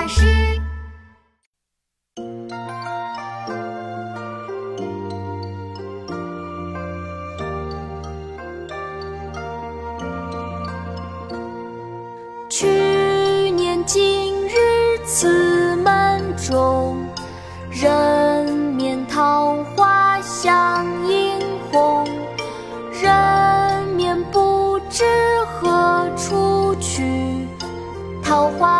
巴士。去年今日此门中，人面桃花相映红。人面不知何处去，桃花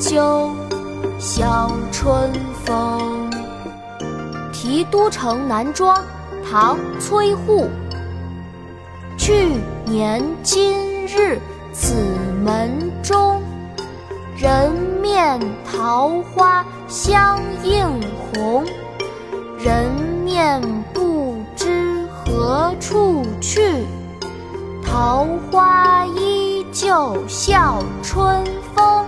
秋笑春风。《题都城南庄》唐·崔护。去年今日此门中，人面桃花相映红。人面不知何处去，桃花依旧笑春风。